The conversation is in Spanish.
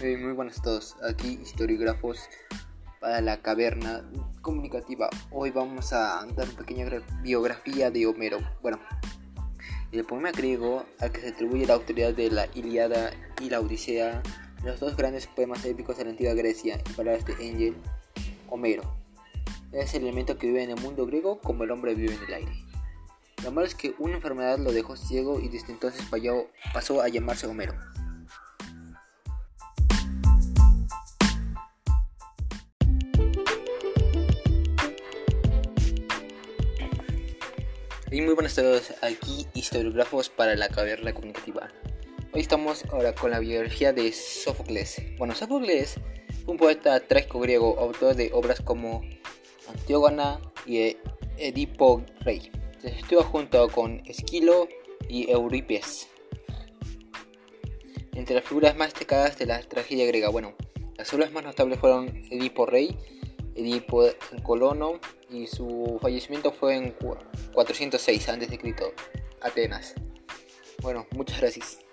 Eh, muy buenos a todos, aquí historiógrafos para la caverna comunicativa. Hoy vamos a dar una pequeña biografía de Homero. Bueno, el poema griego al que se atribuye la autoridad de la Iliada y la Odisea, los dos grandes poemas épicos de la antigua Grecia, y palabras de Engel, Homero. Es el elemento que vive en el mundo griego como el hombre vive en el aire. Lo malo es que una enfermedad lo dejó ciego y desde entonces pasó a llamarse Homero. Y muy buenas tardes, aquí historiógrafos para la caverna comunicativa. Hoy estamos ahora con la biografía de Sófocles. Bueno, Sófocles un poeta trágico griego, autor de obras como Antígona y Edipo Rey. Se estuvo junto con Esquilo y Euripes. Entre las figuras más destacadas de la tragedia griega, bueno, las obras más notables fueron Edipo Rey, Edipo Colono y su fallecimiento fue en 406 a.C. Atenas. Bueno, muchas gracias.